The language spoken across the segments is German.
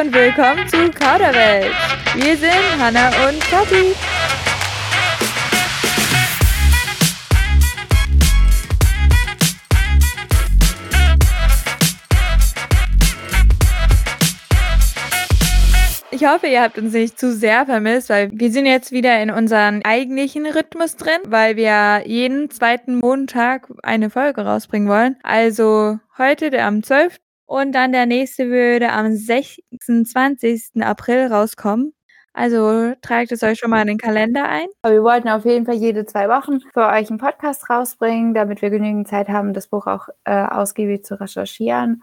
Und willkommen zu Kauderwelsch. Wir sind Hanna und Kathi. Ich hoffe, ihr habt uns nicht zu sehr vermisst, weil wir sind jetzt wieder in unserem eigentlichen Rhythmus drin, weil wir jeden zweiten Montag eine Folge rausbringen wollen. Also heute der am 12. und dann der nächste würde am 26. April rauskommen. Also tragt es euch schon mal in den Kalender ein. Aber wir wollten auf jeden Fall jede zwei Wochen für euch einen Podcast rausbringen, damit wir genügend Zeit haben, das Buch auch äh, ausgiebig zu recherchieren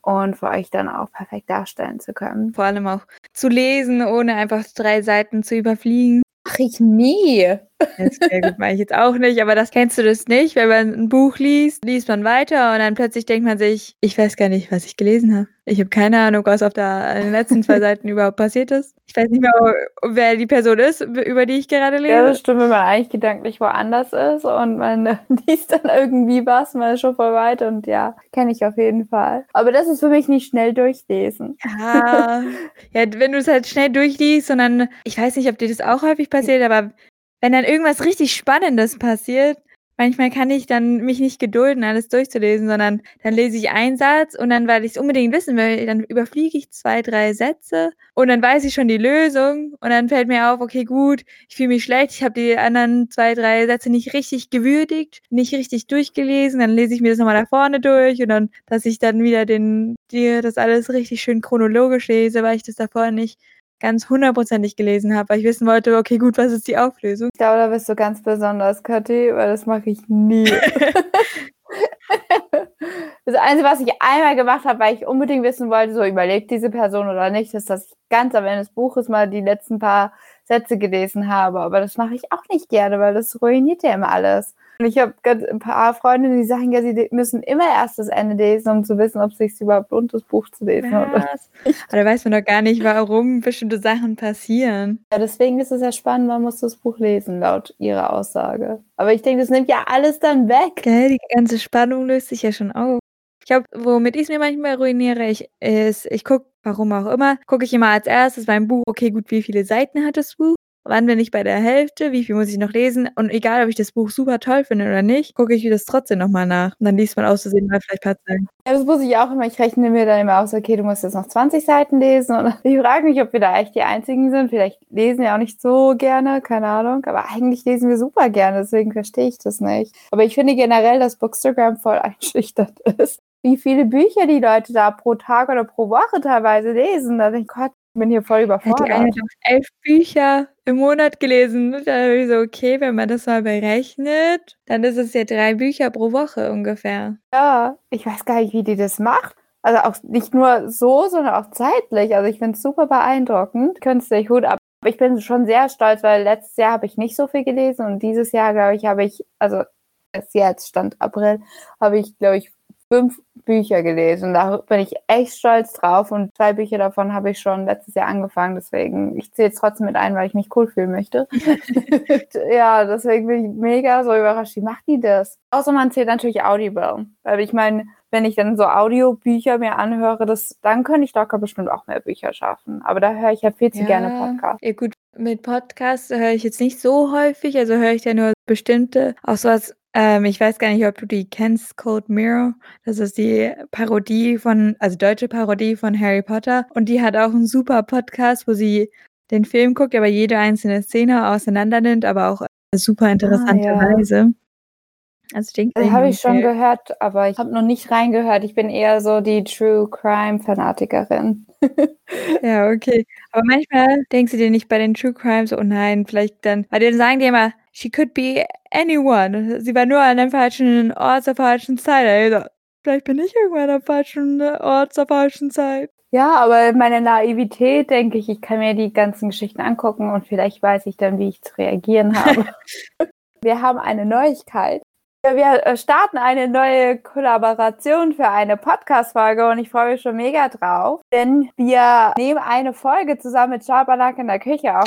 und für euch dann auch perfekt darstellen zu können. Vor allem auch zu lesen, ohne einfach drei Seiten zu überfliegen. Mach ich nie. Das sehr gut mache ich jetzt auch nicht, aber das kennst du das nicht. Wenn man ein Buch liest, liest man weiter und dann plötzlich denkt man sich, ich weiß gar nicht, was ich gelesen habe. Ich habe keine Ahnung, was auf der, den letzten zwei Seiten überhaupt passiert ist. Ich weiß nicht mehr, wer die Person ist, über die ich gerade lese. Ja, das stimmt, wenn man eigentlich gedanklich woanders ist und man liest dann irgendwie was, man ist schon voll weit und ja, kenne ich auf jeden Fall. Aber das ist für mich nicht schnell durchlesen. Ja, ja wenn du es halt schnell durchliest und dann, ich weiß nicht, ob dir das auch häufig passiert, aber wenn dann irgendwas richtig Spannendes passiert, manchmal kann ich dann mich nicht gedulden, alles durchzulesen, sondern dann lese ich einen Satz und dann, weil ich es unbedingt wissen will, dann überfliege ich zwei, drei Sätze und dann weiß ich schon die Lösung und dann fällt mir auf, okay, gut, ich fühle mich schlecht, ich habe die anderen zwei, drei Sätze nicht richtig gewürdigt, nicht richtig durchgelesen, dann lese ich mir das nochmal da vorne durch und dann, dass ich dann wieder den, dir das alles richtig schön chronologisch lese, weil ich das davor nicht ganz hundertprozentig gelesen habe, weil ich wissen wollte, okay, gut, was ist die Auflösung? Ich glaube, da bist du ganz besonders, Kathi, weil das mache ich nie. das Einzige, was ich einmal gemacht habe, weil ich unbedingt wissen wollte, so überlebt diese Person oder nicht, ist, dass ich ganz am Ende des Buches mal die letzten paar Sätze gelesen habe. Aber das mache ich auch nicht gerne, weil das ruiniert ja immer alles. Und ich habe ein paar Freundinnen, die sagen ja, sie müssen immer erst das Ende lesen, um zu wissen, ob es sich überhaupt lohnt, das Buch zu lesen. Was? Oder Aber da weiß man doch gar nicht, warum bestimmte Sachen passieren. Ja, deswegen ist es ja spannend, man muss das Buch lesen, laut ihrer Aussage. Aber ich denke, das nimmt ja alles dann weg. Gell, die ganze Spannung löst sich ja schon auf. Ich glaube, womit ich es mir manchmal ruiniere, ich, ist, ich gucke, warum auch immer, gucke ich immer als erstes beim Buch, okay, gut, wie viele Seiten hat das Buch? wann bin ich bei der Hälfte, wie viel muss ich noch lesen und egal, ob ich das Buch super toll finde oder nicht, gucke ich das trotzdem nochmal nach. Und dann liest man aus Versehen mal vielleicht ein paar Zeilen. Ja, das muss ich auch immer. Ich rechne mir dann immer aus, okay, du musst jetzt noch 20 Seiten lesen. Und ich frage mich, ob wir da echt die Einzigen sind. Vielleicht lesen wir auch nicht so gerne, keine Ahnung. Aber eigentlich lesen wir super gerne, deswegen verstehe ich das nicht. Aber ich finde generell, dass Bookstagram voll einschüchternd ist wie viele Bücher die Leute da pro Tag oder pro Woche teilweise lesen. Da denke ich, Gott, ich bin hier voll überfordert. Die eine hat elf Bücher im Monat gelesen. Da habe ich so, okay, wenn man das mal berechnet, dann ist es ja drei Bücher pro Woche ungefähr. Ja, ich weiß gar nicht, wie die das macht. Also auch nicht nur so, sondern auch zeitlich. Also ich finde es super beeindruckend. Künstlich Hut ab. Aber ich bin schon sehr stolz, weil letztes Jahr habe ich nicht so viel gelesen und dieses Jahr, glaube ich, habe ich, also jetzt stand April, habe ich, glaube ich, fünf Bücher gelesen. Da bin ich echt stolz drauf und zwei Bücher davon habe ich schon letztes Jahr angefangen. Deswegen, ich zähle es trotzdem mit ein, weil ich mich cool fühlen möchte. ja, deswegen bin ich mega so überrascht. Wie macht die das? Außer man zählt natürlich Audible. Weil ich meine, wenn ich dann so Audiobücher mir anhöre, das, dann könnte ich locker bestimmt auch mehr Bücher schaffen. Aber da höre ich ja viel zu ja, gerne Podcasts. Ja gut, mit Podcasts höre ich jetzt nicht so häufig, also höre ich ja nur bestimmte, auch so was ähm, ich weiß gar nicht, ob du die kennst, Cold Mirror. Das ist die Parodie von, also deutsche Parodie von Harry Potter. Und die hat auch einen super Podcast, wo sie den Film guckt, aber jede einzelne Szene auseinander nimmt, aber auch super interessante ah, ja. Weise. Also den den habe ich schon gehört, aber ich habe noch nicht reingehört. Ich bin eher so die True Crime Fanatikerin. ja, okay. Aber manchmal denkst du dir nicht bei den True Crimes, oh nein, vielleicht dann, weil dann sagen die immer, she could be anyone. Sie war nur an einem falschen Ort zur falschen Zeit. Also, vielleicht bin ich irgendwann am falschen Ort zur falschen Zeit. Ja, aber meine Naivität denke ich, ich kann mir die ganzen Geschichten angucken und vielleicht weiß ich dann, wie ich zu reagieren habe. Wir haben eine Neuigkeit. Wir äh, starten eine neue Kollaboration für eine Podcast-Folge und ich freue mich schon mega drauf, denn wir nehmen eine Folge zusammen mit Schabernack in der Küche auf.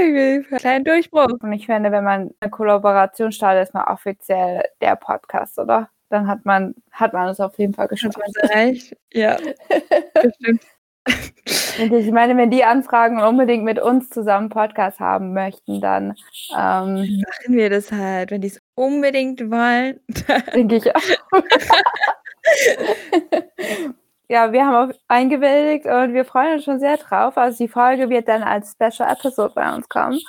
Yay! Kleinen Durchbruch. Und ich finde, wenn man eine Kollaboration startet, ist man offiziell der Podcast, oder? Dann hat man, hat man es auf jeden Fall geschafft. Hat man erreicht? Ja, bestimmt. Und ich meine, wenn die anfragen unbedingt mit uns zusammen Podcast haben möchten, dann ähm, machen wir das halt, wenn die es unbedingt wollen. denke ich auch. ja, wir haben auch eingewilligt und wir freuen uns schon sehr drauf. Also die Folge wird dann als Special Episode bei uns kommen.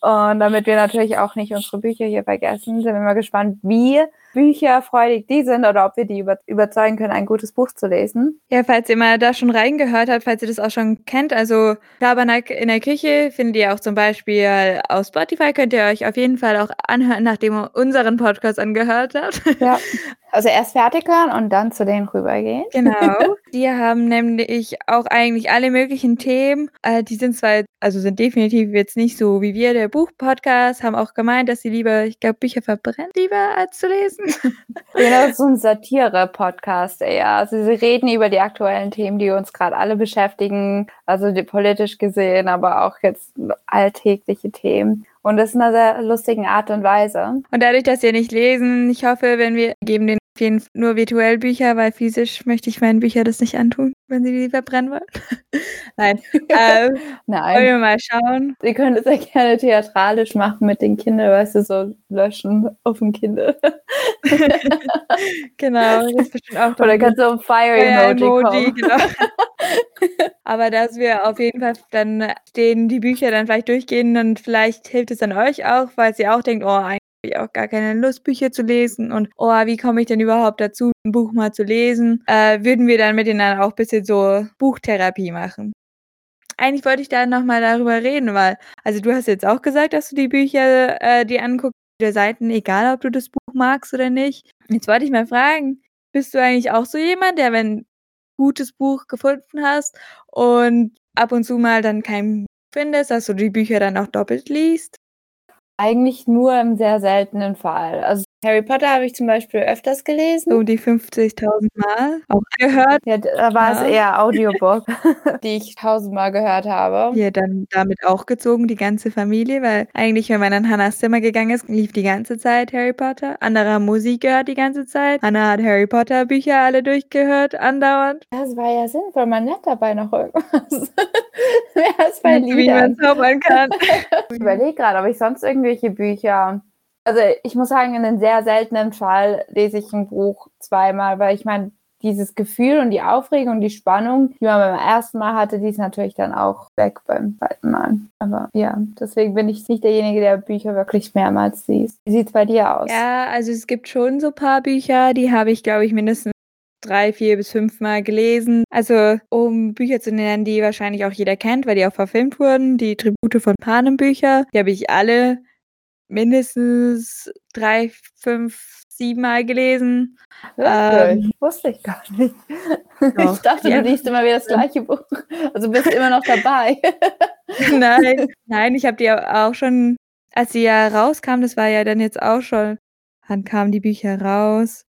Und damit wir natürlich auch nicht unsere Bücher hier vergessen, sind wir mal gespannt, wie bücherfreudig die sind oder ob wir die über überzeugen können, ein gutes Buch zu lesen. Ja, falls ihr mal da schon reingehört habt, falls ihr das auch schon kennt, also Tabernack in der Küche findet ihr auch zum Beispiel auf Spotify, könnt ihr euch auf jeden Fall auch anhören, nachdem ihr unseren Podcast angehört habt. Ja. Also erst fertig hören und dann zu denen rübergehen. Genau. Die haben nämlich auch eigentlich alle möglichen Themen. Äh, die sind zwar, also sind definitiv jetzt nicht so wie wir, der Buchpodcast, haben auch gemeint, dass sie lieber, ich glaube, Bücher verbrennen lieber als zu lesen. Genau, so ein Satire-Podcast eher. Also sie reden über die aktuellen Themen, die uns gerade alle beschäftigen, also politisch gesehen, aber auch jetzt alltägliche Themen. Und das in einer sehr lustigen Art und Weise. Und dadurch, dass ihr nicht lesen, ich hoffe, wenn wir geben den jeden Fall nur virtuell Bücher, weil physisch möchte ich meinen Büchern das nicht antun, wenn sie die verbrennen wollen. Nein. ähm, Nein. wollen wir mal schauen. Sie können es ja gerne theatralisch machen mit den Kindern, weißt du, so löschen auf dem Kindle. genau, das ist bestimmt auch Oder kannst du ein Fire-Emoji Emoji, genau. Aber dass wir auf jeden Fall dann den, die Bücher dann vielleicht durchgehen und vielleicht hilft es dann euch auch, weil ihr auch denkt, oh, habe ich auch gar keine Lust, Bücher zu lesen und oh, wie komme ich denn überhaupt dazu, ein Buch mal zu lesen, äh, würden wir dann mit denen dann auch ein bisschen so Buchtherapie machen. Eigentlich wollte ich da nochmal darüber reden, weil, also du hast jetzt auch gesagt, dass du die Bücher äh, dir anguckst, der Seiten, egal ob du das Buch magst oder nicht. Jetzt wollte ich mal fragen, bist du eigentlich auch so jemand, der, wenn gutes Buch gefunden hast und ab und zu mal dann kein findest, dass du die Bücher dann auch doppelt liest? Eigentlich nur im sehr seltenen Fall. Also Harry Potter habe ich zum Beispiel öfters gelesen. So die 50.000 Mal auch gehört. Ja, da war Ja. es eher Audiobook, die ich tausendmal gehört habe. Hier dann damit auch gezogen, die ganze Familie, weil eigentlich, wenn man an Hannahs Zimmer gegangen ist, lief die ganze Zeit Harry Potter. Andere haben Musik gehört die ganze Zeit. Hannah hat Harry Potter Bücher alle durchgehört, andauernd. Das war ja sinnvoll, man lernt dabei noch irgendwas. Mehr als bei Wie man Liedern. zaubern kann. Ich überlege gerade, ob ich sonst irgendwelche Bücher. Also ich muss sagen, in einem sehr seltenen Fall lese ich ein Buch zweimal, weil ich meine, dieses Gefühl und die Aufregung, die Spannung, die man beim ersten Mal hatte, die ist natürlich dann auch weg beim zweiten Mal. Aber ja, deswegen bin ich nicht derjenige, der Bücher wirklich mehrmals liest. Wie sieht's bei dir aus? Ja, also es gibt schon so ein paar Bücher, die habe ich, glaube ich, mindestens drei, vier bis fünf Mal gelesen. Also um Bücher zu nennen, die wahrscheinlich auch jeder kennt, weil die auch verfilmt wurden, die Tribute von Panem Bücher, die habe ich alle mindestens drei, fünf, sieben Mal gelesen. Wirklich? Ähm, Wusste ich gar nicht. Doch. Ich dachte, Ja. du liest immer wieder das gleiche Buch. Also bist immer noch dabei. nein, nein, ich habe die auch schon, als sie ja rauskam, das war ja dann jetzt auch schon, wann kamen die Bücher raus?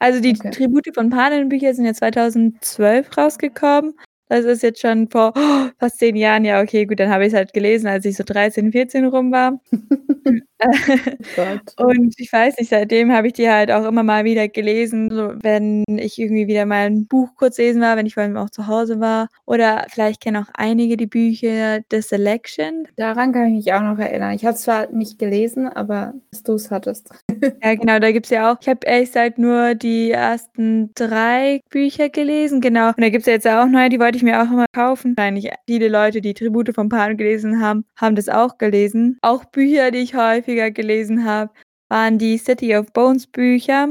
Also die Okay. Tribute von Panem Bücher sind ja 2012 rausgekommen. Das ist jetzt schon vor oh, fast zehn Jahren. Ja, okay, gut, dann habe ich es halt gelesen, als ich so 13, 14 rum war. Gott. Und ich weiß nicht, seitdem habe ich die halt auch immer mal wieder gelesen, so wenn ich irgendwie wieder mal ein Buch kurz lesen war, wenn ich vor allem auch zu Hause war. Oder vielleicht kennen auch einige die Bücher The Selection. Daran kann ich mich auch noch erinnern. Ich habe es zwar nicht gelesen, aber dass du es hattest. Ja, genau, da gibt's ja auch, ich habe ehrlich gesagt nur die ersten drei Bücher gelesen, genau. Und da gibt's ja jetzt auch neue, die wollte ich mir auch immer kaufen. Wahrscheinlich viele Leute, die Tribute von Pan gelesen haben, haben das auch gelesen. Auch Bücher, die ich häufiger gelesen habe, waren die City of Bones Bücher.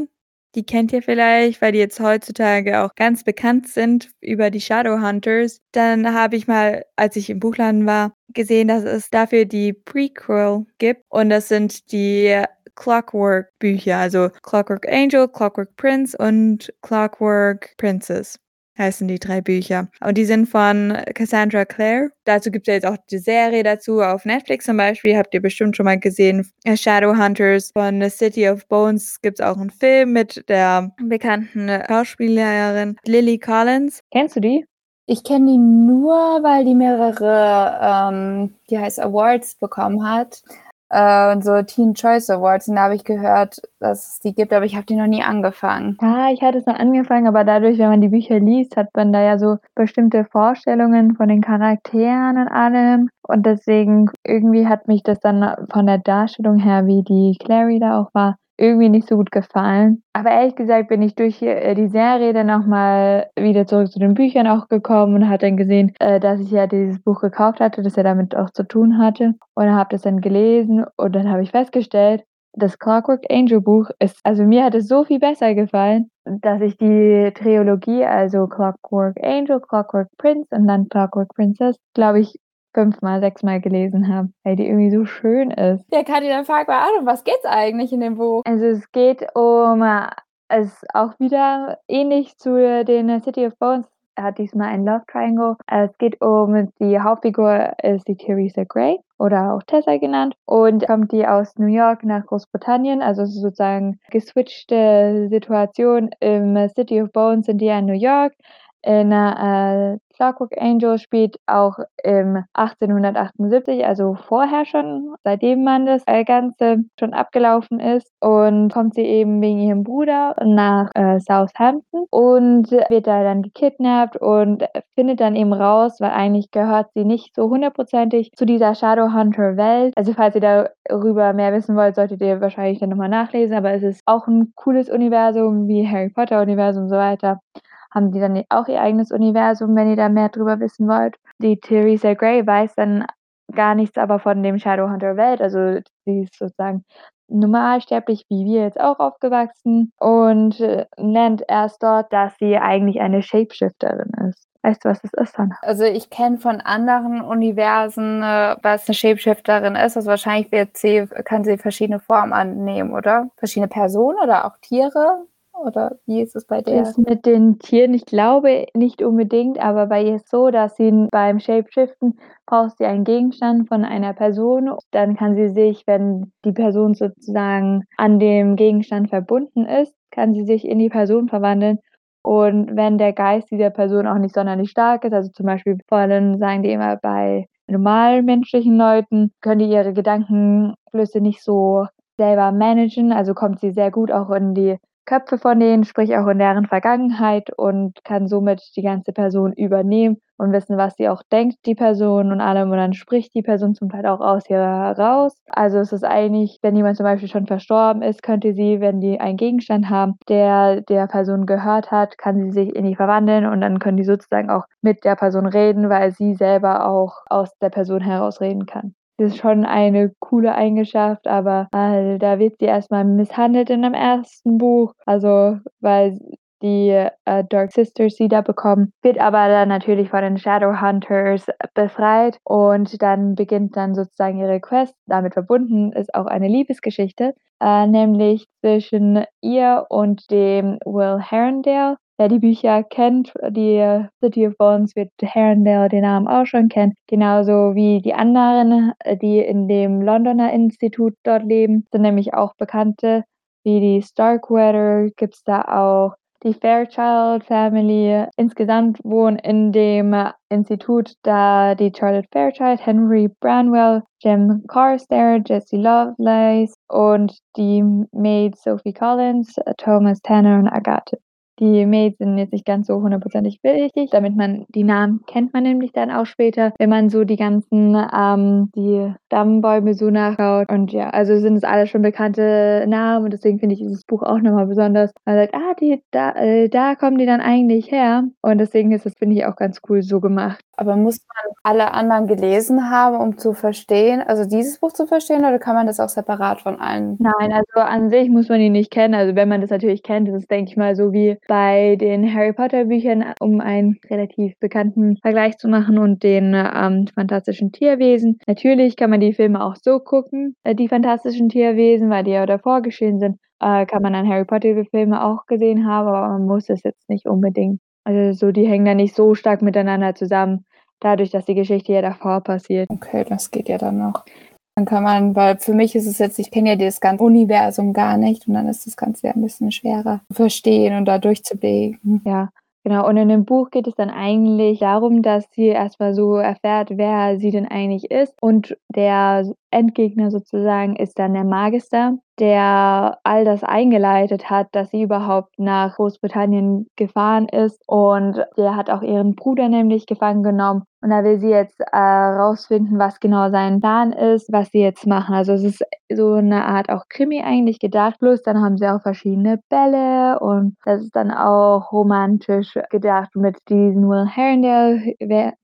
Die kennt ihr vielleicht, weil die jetzt heutzutage auch ganz bekannt sind über die Shadowhunters. Dann habe ich mal, als ich im Buchladen war, gesehen, dass es dafür die Prequel gibt. Und das sind die Clockwork Bücher, also Clockwork Angel, Clockwork Prince und Clockwork Princess heißen die drei Bücher. Und die sind von Cassandra Clare. Dazu gibt es ja jetzt auch die Serie dazu auf Netflix zum Beispiel. Habt ihr bestimmt schon mal gesehen. Shadowhunters von The City of Bones gibt es auch einen Film mit der bekannten Schauspielerin Lily Collins. Kennst du die? Ich kenne die nur, weil die mehrere, ähm, die heißt Awards bekommen hat. Äh, so Teen Choice Awards und da habe ich gehört, dass es die gibt, aber ich habe die noch nie angefangen. Ja, ich hatte es noch angefangen, aber dadurch, wenn man die Bücher liest, hat man da ja so bestimmte Vorstellungen von den Charakteren und allem. Und deswegen irgendwie hat mich das dann von der Darstellung her, wie die Clary da auch war, irgendwie nicht so gut gefallen. Aber ehrlich gesagt bin ich durch äh, die Serie dann auch mal wieder zurück zu den Büchern auch gekommen und hat dann gesehen, äh, dass ich ja dieses Buch gekauft hatte, das er damit auch zu tun hatte. Und habe das dann gelesen und dann habe ich festgestellt, das Clockwork Angel Buch ist, also mir hat es so viel besser gefallen, dass ich die Trilogie, also Clockwork Angel, Clockwork Prince und dann Clockwork Princess, glaube ich, fünfmal, sechsmal gelesen habe, weil die irgendwie so schön ist. Ja, Kathi, dann frag mal an, um was geht's eigentlich in dem Buch? Also es geht um, äh, es ist auch wieder ähnlich zu den City of Bones, er hat diesmal ein Love Triangle. Es geht um die Hauptfigur ist die Theresa Gray oder auch Tessa genannt und kommt die aus New York nach Großbritannien. Also es ist sozusagen geswitchte Situation. Im City of Bones sind die ja in New York. In äh, Clockwork Angel spielt auch im 1878, also vorher schon, seitdem man das Ganze schon abgelaufen ist. Und kommt sie eben wegen ihrem Bruder nach äh, Southampton und wird da dann gekidnappt und findet dann eben raus, weil eigentlich gehört sie nicht so hundertprozentig zu dieser Shadowhunter-Welt. Also falls ihr darüber mehr wissen wollt, solltet ihr wahrscheinlich dann nochmal nachlesen, aber es ist auch ein cooles Universum wie Harry Potter-Universum und so weiter haben die dann auch ihr eigenes Universum, wenn ihr da mehr drüber wissen wollt. Die Theresa Gray weiß dann gar nichts aber von dem Shadowhunter Welt, also sie ist sozusagen normalsterblich wie wir jetzt auch aufgewachsen und äh, nennt erst dort, dass sie eigentlich eine Shapeshifterin ist. Weißt du, was das ist, Hannah? Also ich kenne von anderen Universen, äh, was eine Shapeshifterin ist. Also wahrscheinlich wird sie, kann sie verschiedene Formen annehmen, oder? Verschiedene Personen oder auch Tiere? Oder wie ist es bei der? Ist mit den Tieren, ich glaube nicht unbedingt, aber bei ihr ist so, dass sie beim Shapeshiften braucht sie einen Gegenstand von einer Person. Dann kann sie sich, wenn die Person sozusagen an dem Gegenstand verbunden ist, kann sie sich in die Person verwandeln. Und wenn der Geist dieser Person auch nicht sonderlich stark ist, also zum Beispiel vor allem sagen die immer bei normalmenschlichen Leuten, können die ihre Gedankenflüsse nicht so selber managen, also kommt sie sehr gut auch in die Köpfe von denen, sprich auch in deren Vergangenheit und kann somit die ganze Person übernehmen und wissen, was sie auch denkt, die Person und allem. Und dann spricht die Person zum Teil auch aus ihr heraus. Also es ist eigentlich, wenn jemand zum Beispiel schon verstorben ist, könnte sie, wenn die einen Gegenstand haben, der der Person gehört hat, kann sie sich in die verwandeln und dann können die sozusagen auch mit der Person reden, weil sie selber auch aus der Person heraus reden kann. Das ist schon eine coole Eigenschaft, aber äh, da wird sie erstmal misshandelt in dem ersten Buch. Also, weil die äh, Dark Sisters sie da bekommen, wird aber dann natürlich von den Shadowhunters befreit und dann beginnt dann sozusagen ihre Quest. Damit verbunden ist auch eine Liebesgeschichte, äh, nämlich zwischen ihr und dem Will Herondale. Wer die Bücher kennt, die City of Bones, wird Herondale den Namen auch schon kennen. Genauso wie die anderen, die in dem Londoner Institut dort leben, sind nämlich auch Bekannte. Wie die Starkweather gibt es da auch die Fairchild Family. Insgesamt wohnen in dem Institut da die Charlotte Fairchild, Henry Branwell, Jem Carstairs, Jesse Lovelace und die Maid Sophie Collins, Thomas Tanner und Agathe. Die Maids sind jetzt nicht ganz so hundertprozentig wichtig, damit man die Namen kennt man nämlich dann auch später, wenn man so die ganzen, ähm, die Stammbäume so nachschaut. Und ja, also sind es alle schon bekannte Namen und deswegen finde ich dieses Buch auch nochmal besonders. Man sagt, ah, die, da, äh, da kommen die dann eigentlich her. Und deswegen ist das, finde ich, auch ganz cool so gemacht. Aber muss man alle anderen gelesen haben, um zu verstehen, also dieses Buch zu verstehen, oder kann man das auch separat von allen? Nein, also an sich muss man ihn nicht kennen. Also wenn man das natürlich kennt, das ist, denke ich mal, so wie bei den Harry Potter Büchern, um einen relativ bekannten Vergleich zu machen und den ähm, fantastischen Tierwesen. Natürlich kann man die Filme auch so gucken, äh, die fantastischen Tierwesen, weil die ja davor geschehen sind. Äh, kann man dann Harry Potter Filme auch gesehen haben, aber man muss es jetzt nicht unbedingt. Also so, die hängen da nicht so stark miteinander zusammen, dadurch, dass die Geschichte ja davor passiert. Okay, das geht ja dann noch. Dann kann man, weil für mich ist es jetzt, ich kenne ja das ganze Universum gar nicht und dann ist das Ganze ja ein bisschen schwerer zu verstehen und da durchzubegen. Ja, Genau, und in dem Buch geht es dann eigentlich darum, dass sie erstmal so erfährt, wer sie denn eigentlich ist und der Endgegner sozusagen ist dann der Magister, der all das eingeleitet hat, dass sie überhaupt nach Großbritannien gefahren ist. Und der hat auch ihren Bruder nämlich gefangen genommen. Und da will sie jetzt äh, rausfinden, was genau sein Plan ist, was sie jetzt machen. Also es ist so eine Art auch Krimi eigentlich gedacht. Plus dann haben sie auch verschiedene Bälle und das ist dann auch romantisch gedacht mit diesem Will Herondale,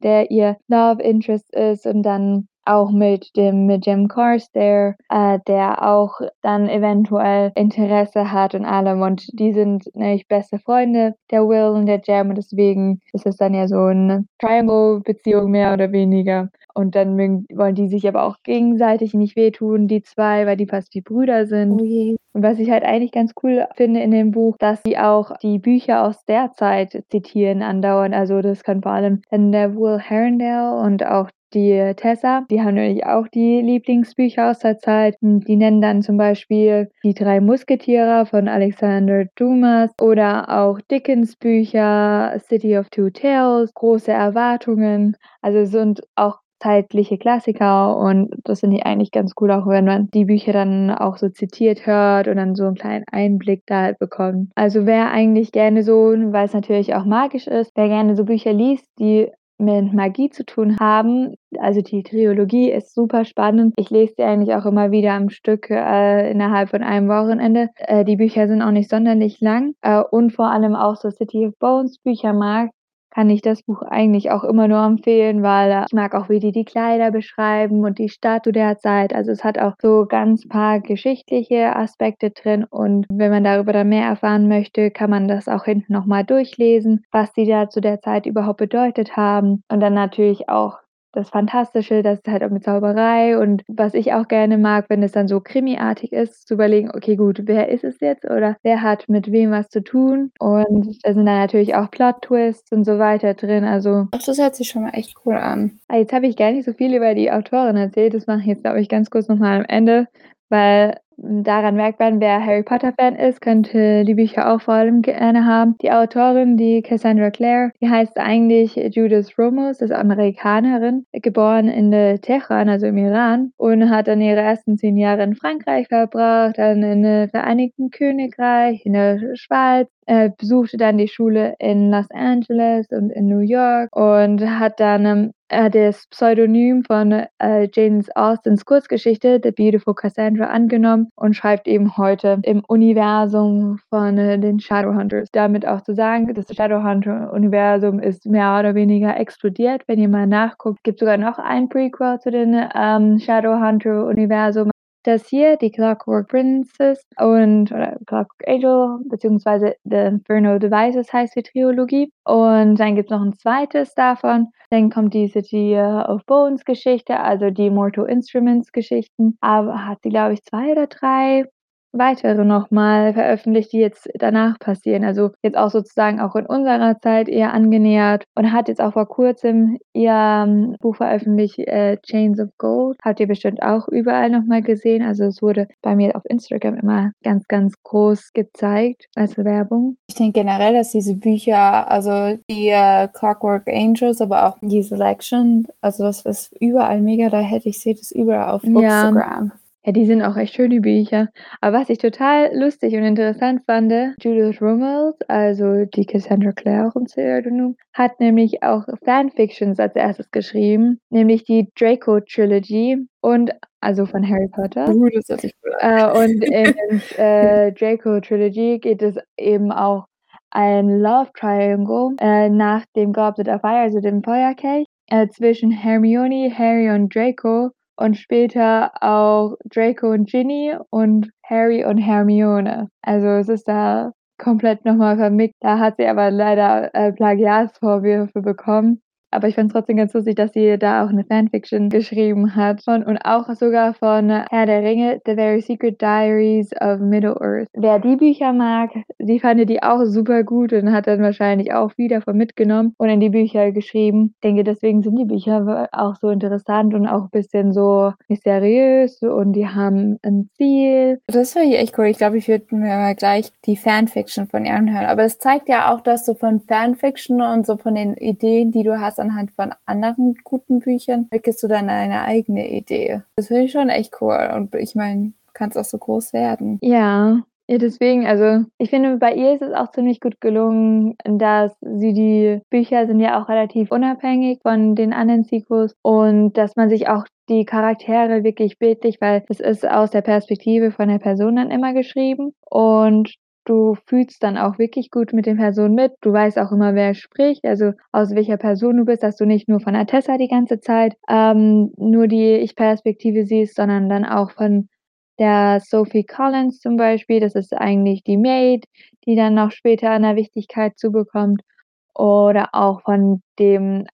der ihr Love Interest ist und dann auch mit dem mit Jim Carstairs, äh, der auch dann eventuell Interesse hat und allem und die sind nämlich beste Freunde, der Will und der Jam und deswegen ist es dann ja so eine Triangle-Beziehung mehr oder weniger und dann wollen die sich aber auch gegenseitig nicht wehtun, die zwei, weil die fast wie Brüder sind. Oh und was ich halt eigentlich ganz cool finde in dem Buch, dass sie auch die Bücher aus der Zeit zitieren andauernd. Also das kann vor allem dann der Will Herondale und auch die Tessa, die haben natürlich auch die Lieblingsbücher aus der Zeit. Die nennen dann zum Beispiel Die drei Musketiere von Alexander Dumas oder auch Dickens Bücher, City of Two Tales, Große Erwartungen. Also sind auch zeitliche Klassiker und das finde ich eigentlich ganz cool, auch wenn man die Bücher dann auch so zitiert hört und dann so einen kleinen Einblick da halt bekommt. Also wer eigentlich gerne so, weil es natürlich auch magisch ist, wer gerne so Bücher liest, die mit Magie zu tun haben. Also die Trilogie ist super spannend. Ich lese sie eigentlich auch immer wieder am Stück äh, innerhalb von einem Wochenende. Äh, die Bücher sind auch nicht sonderlich lang äh, und vor allem auch so City of Bones Bücher mag kann ich das Buch eigentlich auch immer nur empfehlen, weil ich mag auch, wie die die Kleider beschreiben und die Statue der Zeit. Also es hat auch so ganz paar geschichtliche Aspekte drin und wenn man darüber dann mehr erfahren möchte, kann man das auch hinten nochmal durchlesen, was die da zu der Zeit überhaupt bedeutet haben und dann natürlich auch das Fantastische, das ist halt auch mit Zauberei und was ich auch gerne mag, wenn es dann so krimiartig ist, zu überlegen, okay, gut, wer ist es jetzt oder wer hat mit wem was zu tun und da sind dann natürlich auch Plot-Twists und so weiter drin, also. Ach, das hört sich schon mal echt cool an. Ah, jetzt habe ich gar nicht so viel über die Autorin erzählt, das mache ich jetzt, glaube ich, ganz kurz nochmal am Ende, weil daran merkt man, wer Harry Potter-Fan ist, könnte die Bücher auch vor allem gerne haben. Die Autorin, die Cassandra Clare, die heißt eigentlich Judith Romos, ist Amerikanerin, geboren in Teheran, also im Iran, und hat dann ihre ersten zehn Jahre in Frankreich verbracht, dann in Vereinigten Königreich, in der Schweiz, er besuchte dann die Schule in Los Angeles und in New York und hat dann ähm, das Pseudonym von äh, Jane Austens Kurzgeschichte The Beautiful Cassandra angenommen und schreibt eben heute im Universum von äh, den Shadowhunters. Damit auch zu sagen, das Shadowhunter-Universum ist mehr oder weniger explodiert. Wenn ihr mal nachguckt, gibt sogar noch ein Prequel zu den ähm, Shadowhunter-Universum das hier, die Clockwork Princess und oder Clockwork Angel, beziehungsweise The Inferno Devices heißt die Trilogie. Und dann gibt es noch ein zweites davon. Dann kommt die City of Bones Geschichte, also die Mortal Instruments Geschichten. Aber hat sie, glaube ich, zwei oder drei weitere nochmal veröffentlicht, die jetzt danach passieren. Also jetzt auch sozusagen auch in unserer Zeit eher angenähert und hat jetzt auch vor kurzem ihr ähm, Buch veröffentlicht, äh, Chains of Gold. Habt ihr bestimmt auch überall nochmal gesehen. Also es wurde bei mir auf Instagram immer ganz, ganz groß gezeigt als Werbung. Ich denke generell, dass diese Bücher, also die äh, Clockwork Angels, aber auch die Selection, also das ist überall mega, da hätte ich sehe das überall auf Instagram. Ja. Ja, die sind auch echt schön, die Bücher. Aber was ich total lustig und interessant fand, Judith Rummels, also die Cassandra Clare auch im Pseudonym, hat nämlich auch Fanfictions als erstes geschrieben, nämlich die Draco Trilogy und also von Harry Potter. Uh, das hört sich cool an. Äh, und in äh, Draco Trilogy geht es eben auch ein Love Triangle äh, nach dem Goblet of Fire, also dem Feuerkelch, äh, zwischen Hermione, Harry und Draco und später auch Draco und Ginny und Harry und Hermione. Also es ist da komplett nochmal vermixt. Da hat sie aber leider äh, Plagiatsvorwürfe bekommen. Aber ich fand es trotzdem ganz lustig, dass sie da auch eine Fanfiction geschrieben hat. Von, und auch sogar von Herr der Ringe, The Very Secret Diaries of Middle-earth. Wer die Bücher mag, die fand die auch super gut und hat dann wahrscheinlich auch wieder von mitgenommen und in die Bücher geschrieben. Ich denke, deswegen sind die Bücher auch so interessant und auch ein bisschen so mysteriös und die haben ein Ziel. Das finde ich echt cool. Ich glaube, ich würde mir mal gleich die Fanfiction von ihr anhören. Aber es zeigt ja auch, dass du von Fanfiction und so von den Ideen, die du hast, anhand von anderen guten Büchern entwickelst du dann eine eigene Idee. Das finde ich schon echt cool. Und ich meine, kann es auch so groß werden. Ja, ja, deswegen, also ich finde, bei ihr ist es auch ziemlich gut gelungen, dass sie die Bücher sind ja auch relativ unabhängig von den anderen Sequels und dass man sich auch die Charaktere wirklich bildlich, weil es ist aus der Perspektive von der Person dann immer geschrieben und du fühlst dann auch wirklich gut mit den Personen mit. Du weißt auch immer, wer spricht, also aus welcher Person du bist, dass du nicht nur von Atessa die ganze Zeit ähm, nur die Ich-Perspektive siehst, sondern dann auch von der Sophie Collins zum Beispiel, das ist eigentlich die Maid, die dann noch später an der Wichtigkeit zubekommt. Oder auch von dem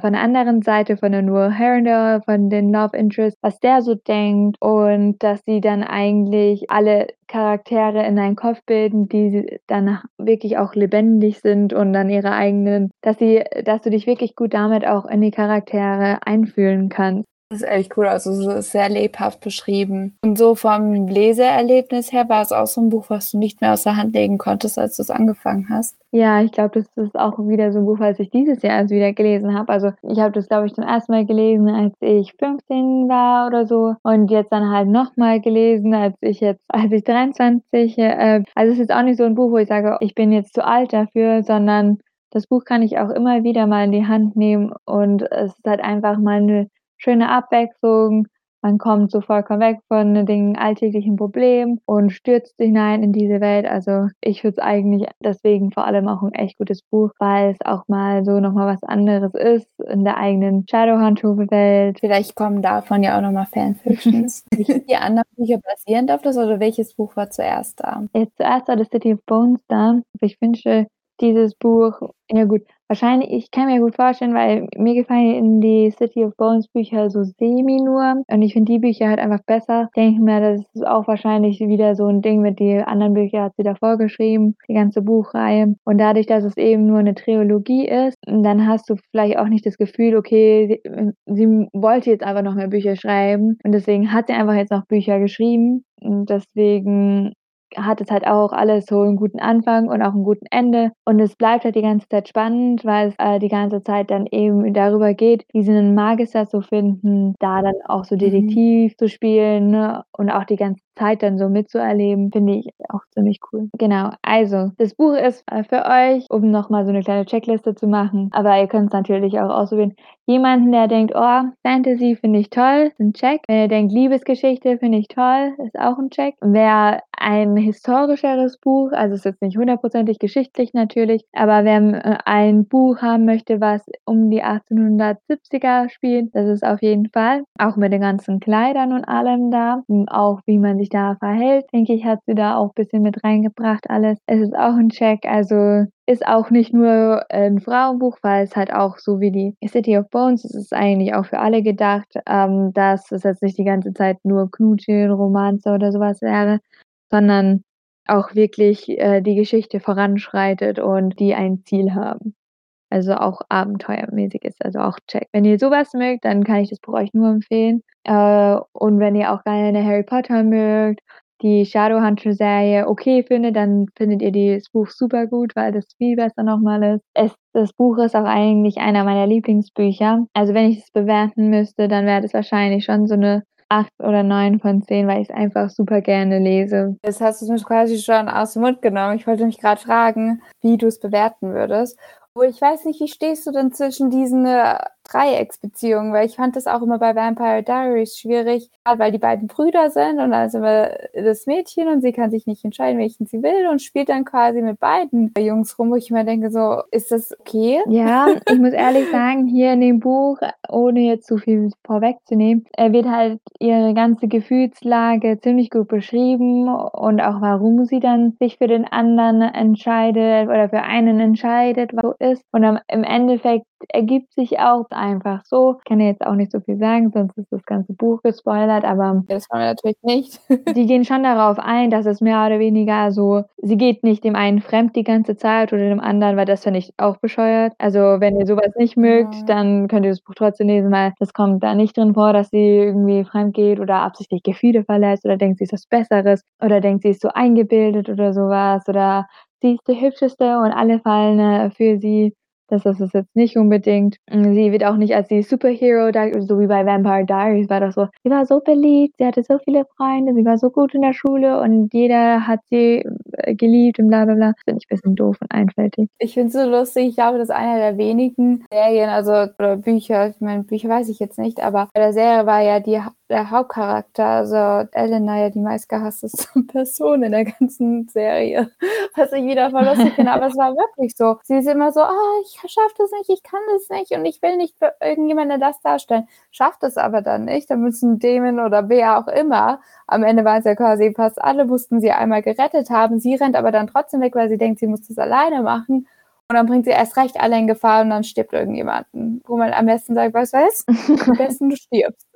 von der anderen Seite von der Noel Herondale, von den Love Interest, was der so denkt und dass sie dann eigentlich alle Charaktere in deinen Kopf bilden, die dann wirklich auch lebendig sind und dann ihre eigenen, dass sie, dass du dich wirklich gut damit auch in die Charaktere einfühlen kannst. Das ist echt cool, also so sehr lebhaft beschrieben. Und so vom Leseerlebnis her war es auch so ein Buch, was du nicht mehr aus der Hand legen konntest, als du es angefangen hast. Ja, ich glaube, das ist auch wieder so ein Buch, was ich dieses Jahr erst wieder gelesen habe. Also ich habe das, glaube ich, zum ersten Mal gelesen, als ich 15 war oder so. Und jetzt dann halt nochmal gelesen, als ich jetzt, als ich 23. Äh, also es ist jetzt auch nicht so ein Buch, wo ich sage, ich bin jetzt zu alt dafür, sondern das Buch kann ich auch immer wieder mal in die Hand nehmen und es ist halt einfach mal eine schöne Abwechslung. Man kommt so vollkommen weg von den alltäglichen Problemen und stürzt hinein in diese Welt. Also ich finde es eigentlich deswegen vor allem auch ein echt gutes Buch, weil es auch mal so nochmal was anderes ist in der eigenen Shadowhunt-Welt. Vielleicht kommen davon ja auch nochmal Fanfictions. die anderen Bücher basierend auf das oder welches Buch war zuerst da? Jetzt zuerst war das City of Bones da. Ich wünsche dieses Buch, ja gut, Wahrscheinlich, ich kann mir gut vorstellen, weil mir gefallen die City of Bones Bücher so semi nur und ich finde die Bücher halt einfach besser. Ich denke mir, das ist auch wahrscheinlich wieder so ein Ding mit den anderen Büchern hat sie davor geschrieben, die ganze Buchreihe. Und dadurch, dass es eben nur eine Trilogie ist, dann hast du vielleicht auch nicht das Gefühl, okay, sie, sie wollte jetzt einfach noch mehr Bücher schreiben und deswegen hat sie einfach jetzt noch Bücher geschrieben. Und deswegen hat es halt auch alles so einen guten Anfang und auch einen guten Ende. Und es bleibt halt die ganze Zeit spannend, weil es äh, die ganze Zeit dann eben darüber geht, einen Magister zu finden, da dann auch so mhm. Detektiv mhm. zu spielen ne? und auch die ganze Zeit dann so mitzuerleben, finde ich auch ziemlich cool. Genau, also das Buch ist äh, für euch, um nochmal so eine kleine Checkliste zu machen, aber ihr könnt es natürlich auch ausprobieren. Jemanden, der denkt, oh, Fantasy finde ich toll, ist ein Check. Wenn ihr denkt, Liebesgeschichte finde ich toll, ist auch ein Check. Wer ein historischeres Buch, also es ist jetzt nicht hundertprozentig geschichtlich natürlich, aber wer äh, ein Buch haben möchte, was um die 1870er spielt, das ist auf jeden Fall. Auch mit den ganzen Kleidern und allem da. Auch wie man sich da verhält, denke ich, hat sie da auch ein bisschen mit reingebracht alles. Es ist auch ein Check, also ist auch nicht nur ein Frauenbuch, weil es halt auch so wie die City of Bones, es ist eigentlich auch für alle gedacht, ähm, dass es jetzt nicht die ganze Zeit nur Knutsche, Romanze oder sowas wäre, sondern auch wirklich äh, die Geschichte voranschreitet und die ein Ziel haben. Also auch abenteuermäßig ist, also auch check. Wenn ihr sowas mögt, dann kann ich das Buch euch nur empfehlen. Äh, und wenn ihr auch gerne Harry Potter mögt, die Shadowhunter-Serie okay findet, dann findet ihr das Buch super gut, weil das viel besser nochmal ist. Es, das Buch ist auch eigentlich einer meiner Lieblingsbücher. Also wenn ich es bewerten müsste, dann wäre das wahrscheinlich schon so eine 8 oder 9 von 10, weil ich es einfach super gerne lese. Jetzt hast du es mir quasi schon aus dem Mund genommen. Ich wollte mich gerade fragen, wie du es bewerten würdest. Ich weiß nicht, wie stehst du denn zwischen diesen äh, Dreiecksbeziehungen? Weil ich fand das auch immer bei Vampire Diaries schwierig, weil die beiden Brüder sind und dann ist immer das Mädchen und sie kann sich nicht entscheiden, welchen sie will und spielt dann quasi mit beiden Jungs rum, wo ich immer denke, so, ist das okay? Ja, ich muss ehrlich sagen, hier in dem Buch, ohne jetzt zu viel vorwegzunehmen, wird halt ihre ganze Gefühlslage ziemlich gut beschrieben und auch warum sie dann sich für den anderen entscheidet oder für einen entscheidet, was so ist. Und im Endeffekt ergibt sich auch einfach so. Ich kann jetzt auch nicht so viel sagen, sonst ist das ganze Buch gespoilert, aber das haben wir natürlich nicht. die gehen schon darauf ein, dass es mehr oder weniger so, sie geht nicht dem einen fremd die ganze Zeit oder dem anderen, weil das finde ich auch bescheuert. Also wenn ihr sowas nicht mögt, ja. dann könnt ihr das Buch trotzdem lesen, weil das kommt da nicht drin vor, dass sie irgendwie fremd geht oder absichtlich Gefühle verletzt oder denkt, sie ist was Besseres oder denkt, sie ist so eingebildet oder sowas oder sie ist die hübscheste und alle fallen äh, für sie Das ist es jetzt nicht unbedingt. Sie wird auch nicht als die Superhero, so wie bei Vampire Diaries war das so. Sie war so beliebt, sie hatte so viele Freunde, sie war so gut in der Schule und jeder hat sie äh, geliebt und bla bla bla. Finde ich ein bisschen doof und einfältig. Ich finde es so lustig. Ich glaube, das ist einer der wenigen Serien, also oder Bücher, ich meine, Bücher weiß ich jetzt nicht, aber bei der Serie war ja die der Hauptcharakter, also Elena, ja die meistgehassteste Person in der ganzen Serie, was ich wieder voll lustig finde, aber es war wirklich so. Sie ist immer so, oh, ich schaffe das nicht, ich kann das nicht und ich will nicht für irgendjemanden das darstellen. Schafft es aber dann nicht, dann müssen Damon oder wer auch immer, am Ende waren es ja quasi fast alle, mussten sie einmal gerettet haben. Sie rennt aber dann trotzdem weg, weil sie denkt, sie muss das alleine machen. Und dann bringt sie erst recht alle in Gefahr und dann stirbt irgendjemanden. Wo man am besten sagt, was weiß, am besten du stirbst.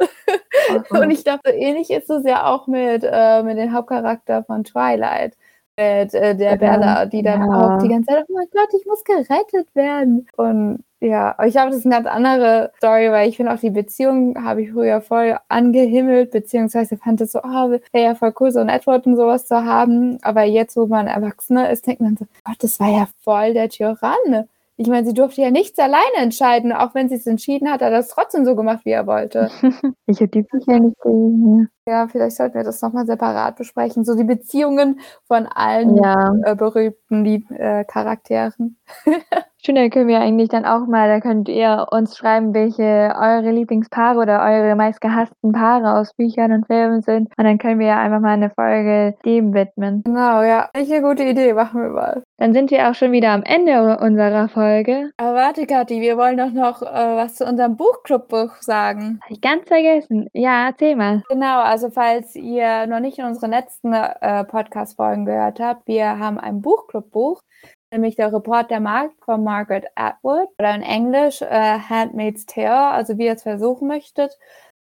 und ich dachte, ähnlich ist es ja auch mit, äh, mit dem Hauptcharakter von Twilight. Mit äh, der Bella, die dann ja. auch die ganze Zeit, oh mein Gott, ich muss gerettet werden. Und ja, ich glaube, das ist eine ganz andere Story, weil ich finde auch die Beziehung habe ich früher voll angehimmelt, beziehungsweise fand es so, oh, wäre ja voll cool, so ein Edward und sowas zu haben. Aber jetzt, wo man Erwachsener ist, denkt man so, Gott, das war ja voll der Tyrann. Ich meine, sie durfte ja nichts alleine entscheiden. Auch wenn sie es entschieden hat, hat er das trotzdem so gemacht, wie er wollte. ich habe die Bücher nicht gelesen. Ja, vielleicht sollten wir das nochmal separat besprechen. So die Beziehungen von allen ja. äh, berühmten äh, Charakteren. Schön, da können wir eigentlich dann auch mal, da könnt ihr uns schreiben, welche eure Lieblingspaare oder eure meistgehassten Paare aus Büchern und Filmen sind. Und dann können wir ja einfach mal eine Folge dem widmen. Genau, ja. Echt eine gute Idee, machen wir mal. Dann sind wir auch schon wieder am Ende unserer Folge. Aber warte, Kathi, wir wollen doch noch äh, was zu unserem Buchclubbuch sagen. Habe ich ganz vergessen. Ja, erzähl mal. Genau, also falls ihr noch nicht in unsere letzten äh, Podcast-Folgen gehört habt, wir haben ein Buchclubbuch nämlich der Report der Markt von Margaret Atwood oder in Englisch äh, Handmaid's Tale, also wie ihr es versuchen möchtet.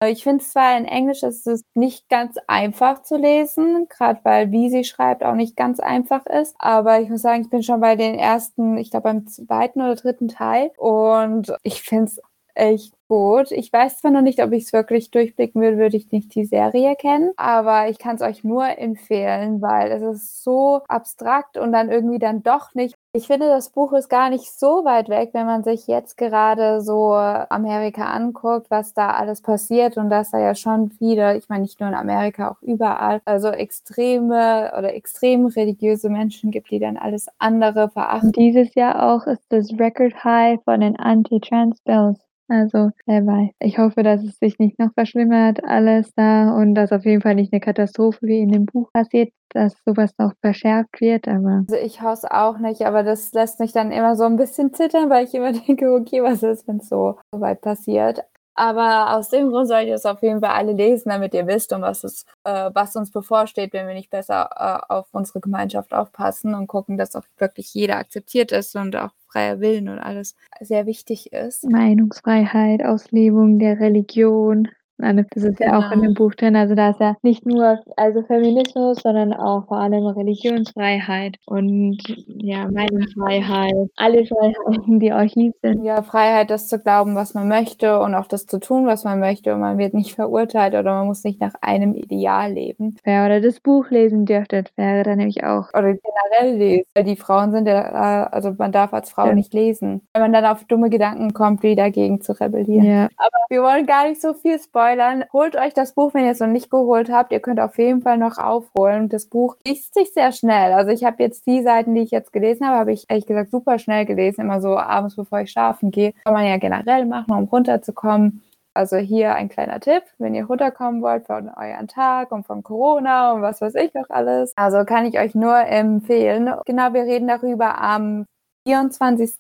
Äh, ich finde zwar in Englisch ist es nicht ganz einfach zu lesen, gerade weil wie sie schreibt auch nicht ganz einfach ist. Aber ich muss sagen, ich bin schon bei den ersten, ich glaube beim zweiten oder dritten Teil und ich finde es echt gut. Ich weiß zwar noch nicht, ob ich es wirklich durchblicken würde, würde ich nicht die Serie kennen, aber ich kann es euch nur empfehlen, weil es ist so abstrakt und dann irgendwie dann doch nicht. Ich finde, das Buch ist gar nicht so weit weg, wenn man sich jetzt gerade so Amerika anguckt, was da alles passiert und dass da ja schon viele, ich meine nicht nur in Amerika, auch überall, also extreme oder extrem religiöse Menschen gibt, die dann alles andere verachten. Dieses Jahr auch ist das Record High von den Anti-Trans-Bills. Also, wer weiß. Ich hoffe, dass es sich nicht noch verschlimmert, alles da und dass auf jeden Fall nicht eine Katastrophe wie in dem Buch passiert, dass sowas noch verschärft wird, aber. Also ich es auch nicht, aber das lässt mich dann immer so ein bisschen zittern, weil ich immer denke, okay, was ist, wenn es so weit passiert? Aber aus dem Grund solltet ihr es auf jeden Fall alle lesen, damit ihr wisst, um was es, äh, was uns bevorsteht, wenn wir nicht besser äh, auf unsere Gemeinschaft aufpassen und gucken, dass auch wirklich jeder akzeptiert ist und auch freier Willen und alles sehr wichtig ist. Meinungsfreiheit, Auslebung der Religion. Das ist ja auch in dem genau. Buch drin. Also da ist ja nicht nur also Feminismus, sondern auch vor allem Religionsfreiheit und ja, Meinungsfreiheit. Alle Freiheiten, die euch lieb sind. Ja, Freiheit, das zu glauben, was man möchte und auch das zu tun, was man möchte. Und man wird nicht verurteilt oder man muss nicht nach einem Ideal leben. Ja, oder das Buch lesen dürftet, wäre dann nämlich auch. Oder generell lesen. Weil die Frauen sind ja, also man darf als Frau ja. nicht lesen. Wenn man dann auf dumme Gedanken kommt, wie dagegen zu rebellieren. Ja. Aber wir wollen gar nicht so viel spoilern spoilern. Holt euch das Buch, wenn ihr es noch nicht geholt habt. Ihr könnt auf jeden Fall noch aufholen. Das Buch liest sich sehr schnell. Also ich habe jetzt die Seiten, die ich jetzt gelesen habe, habe ich ehrlich gesagt super schnell gelesen. Immer so abends, bevor ich schlafen gehe. Kann man ja generell machen, um runterzukommen. Also hier ein kleiner Tipp, wenn ihr runterkommen wollt von euren Tag und von Corona und was weiß ich noch alles. Also kann ich euch nur empfehlen. Genau, wir reden darüber am 24.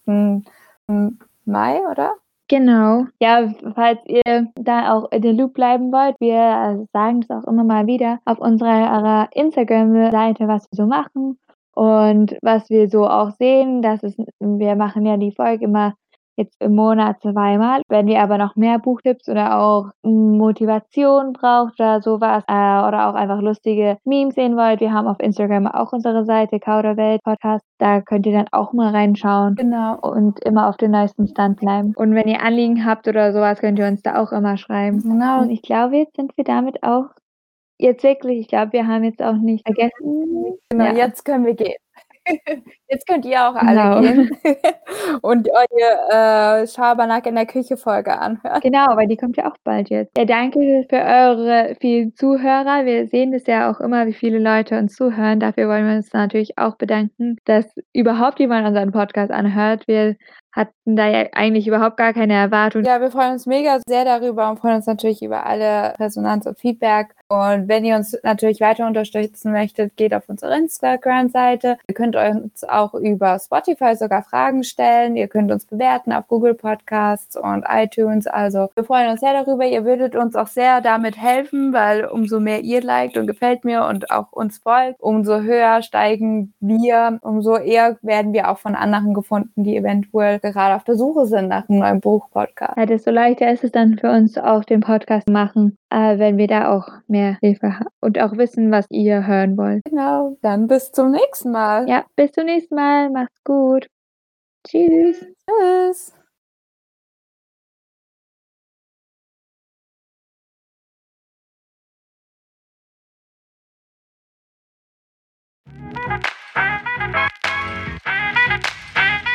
Mai, oder? Genau. Ja, falls ihr da auch in der Loop bleiben wollt, wir sagen es auch immer mal wieder auf unserer Instagram-Seite, was wir so machen und was wir so auch sehen. Das ist, wir machen ja die Folge immer jetzt im Monat zweimal. Wenn ihr aber noch mehr Buchtipps oder auch Motivation braucht oder sowas äh, oder auch einfach lustige Memes sehen wollt, wir haben auf Instagram auch unsere Seite Kauderwelt Podcast. Da könnt ihr dann auch mal reinschauen. Genau. Und immer auf dem neuesten Stand bleiben. Und wenn ihr Anliegen habt oder sowas, könnt ihr uns da auch immer schreiben. Genau. Und ich glaube, jetzt sind wir damit auch jetzt wirklich, ich glaube, wir haben jetzt auch nicht vergessen. Genau, ja. jetzt können wir gehen. Jetzt könnt ihr auch alle Genau. gehen und eure äh, Schabernack in der Küche Folge anhören. Genau, weil die kommt ja auch bald jetzt. Ja, danke für eure vielen Zuhörer. Wir sehen das ja auch immer, wie viele Leute uns zuhören. Dafür wollen wir uns natürlich auch bedanken, dass überhaupt jemand unseren Podcast anhört. Wir hatten da ja eigentlich überhaupt gar keine Erwartung. Ja, wir freuen uns mega sehr darüber und freuen uns natürlich über alle Resonanz und Feedback. Und wenn ihr uns natürlich weiter unterstützen möchtet, geht auf unsere Instagram-Seite. Ihr könnt uns auch über Spotify sogar Fragen stellen. Ihr könnt uns bewerten auf Google Podcasts und iTunes. Also wir freuen uns sehr darüber. Ihr würdet uns auch sehr damit helfen, weil umso mehr ihr liked und gefällt mir und auch uns folgt, umso höher steigen wir, umso eher werden wir auch von anderen gefunden, die eventuell gerade auf der Suche sind nach einem neuen Buch-Podcast. Ja, desto leichter ist es dann für uns auch, den Podcast machen, äh, wenn wir da auch mehr Hilfe haben und auch wissen, was ihr hören wollt. Genau, dann bis zum nächsten Mal. Ja, bis zum nächsten Mal. Macht's gut. Tschüss. Tschüss. Thank you.